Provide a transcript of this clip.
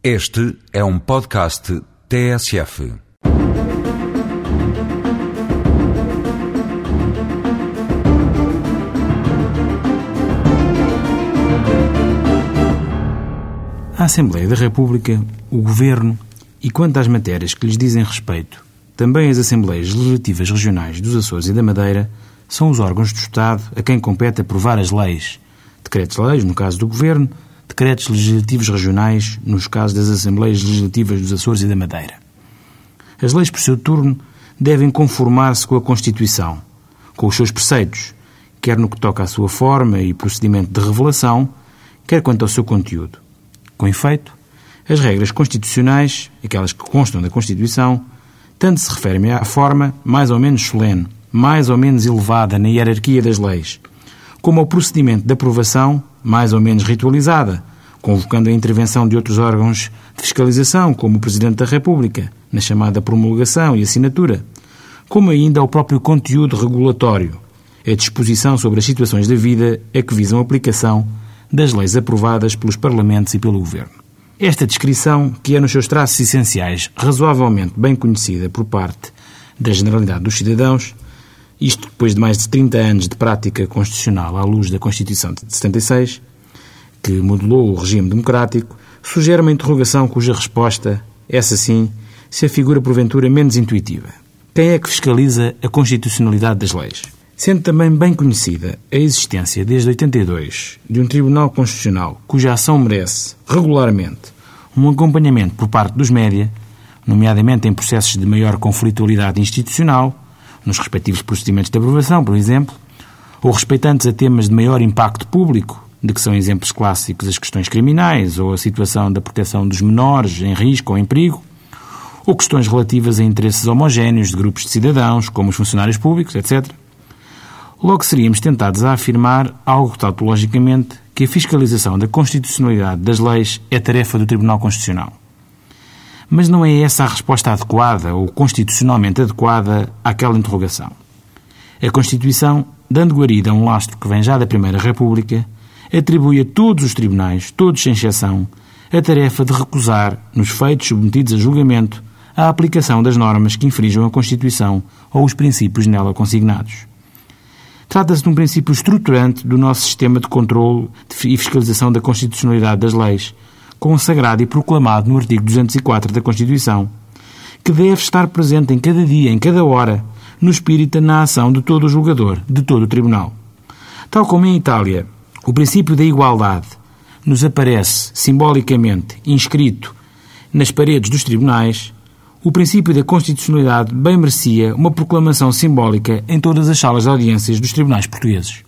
Este é um podcast TSF. A Assembleia da República, o Governo e, quanto às matérias que lhes dizem respeito, também as Assembleias Legislativas Regionais dos Açores e da Madeira, são os órgãos do Estado a quem compete aprovar as leis, decretos-leis, no caso do Governo, decretos legislativos regionais, nos casos das Assembleias Legislativas dos Açores e da Madeira. As leis, por seu turno, devem conformar-se com a Constituição, com os seus preceitos, quer no que toca à sua forma e procedimento de revelação, quer quanto ao seu conteúdo. Com efeito, as regras constitucionais, aquelas que constam da Constituição, tanto se referem à forma mais ou menos solene, mais ou menos elevada na hierarquia das leis, como ao procedimento de aprovação mais ou menos ritualizada, convocando a intervenção de outros órgãos de fiscalização, como o Presidente da República, na chamada promulgação e assinatura, como ainda ao próprio conteúdo regulatório, a disposição sobre as situações da vida a que visam a aplicação das leis aprovadas pelos Parlamentos e pelo Governo. Esta descrição, que é nos seus traços essenciais razoavelmente bem conhecida por parte da generalidade dos cidadãos, isto depois de mais de 30 anos de prática constitucional à luz da Constituição de 76, que modelou o regime democrático, sugere uma interrogação cuja resposta, essa sim, se afigura porventura menos intuitiva. Quem é que fiscaliza a constitucionalidade das leis? Sendo também bem conhecida a existência desde 82 de um Tribunal Constitucional cuja ação merece, regularmente, um acompanhamento por parte dos média, nomeadamente em processos de maior conflitualidade institucional, nos respectivos procedimentos de aprovação, por exemplo, ou respeitantes a temas de maior impacto público, de que são exemplos clássicos as questões criminais ou a situação da proteção dos menores em risco ou em perigo, ou questões relativas a interesses homogéneos de grupos de cidadãos, como os funcionários públicos, etc. Logo seríamos tentados a afirmar algo tautologicamente que a fiscalização da constitucionalidade das leis é tarefa do Tribunal Constitucional. Mas não é essa a resposta adequada ou constitucionalmente adequada àquela interrogação. A Constituição, dando guarida a um lastro que vem já da Primeira República, atribui a todos os tribunais, todos sem exceção, a tarefa de recusar, nos feitos submetidos a julgamento, a aplicação das normas que infringam a Constituição ou os princípios nela consignados. Trata-se de um princípio estruturante do nosso sistema de controle e fiscalização da constitucionalidade das leis, consagrado e proclamado no artigo 204 da Constituição, que deve estar presente em cada dia, em cada hora, no espírito na ação de todo o julgador, de todo o tribunal. Tal como em Itália, o princípio da igualdade nos aparece simbolicamente inscrito nas paredes dos tribunais, o princípio da constitucionalidade bem merecia uma proclamação simbólica em todas as salas de audiências dos tribunais portugueses.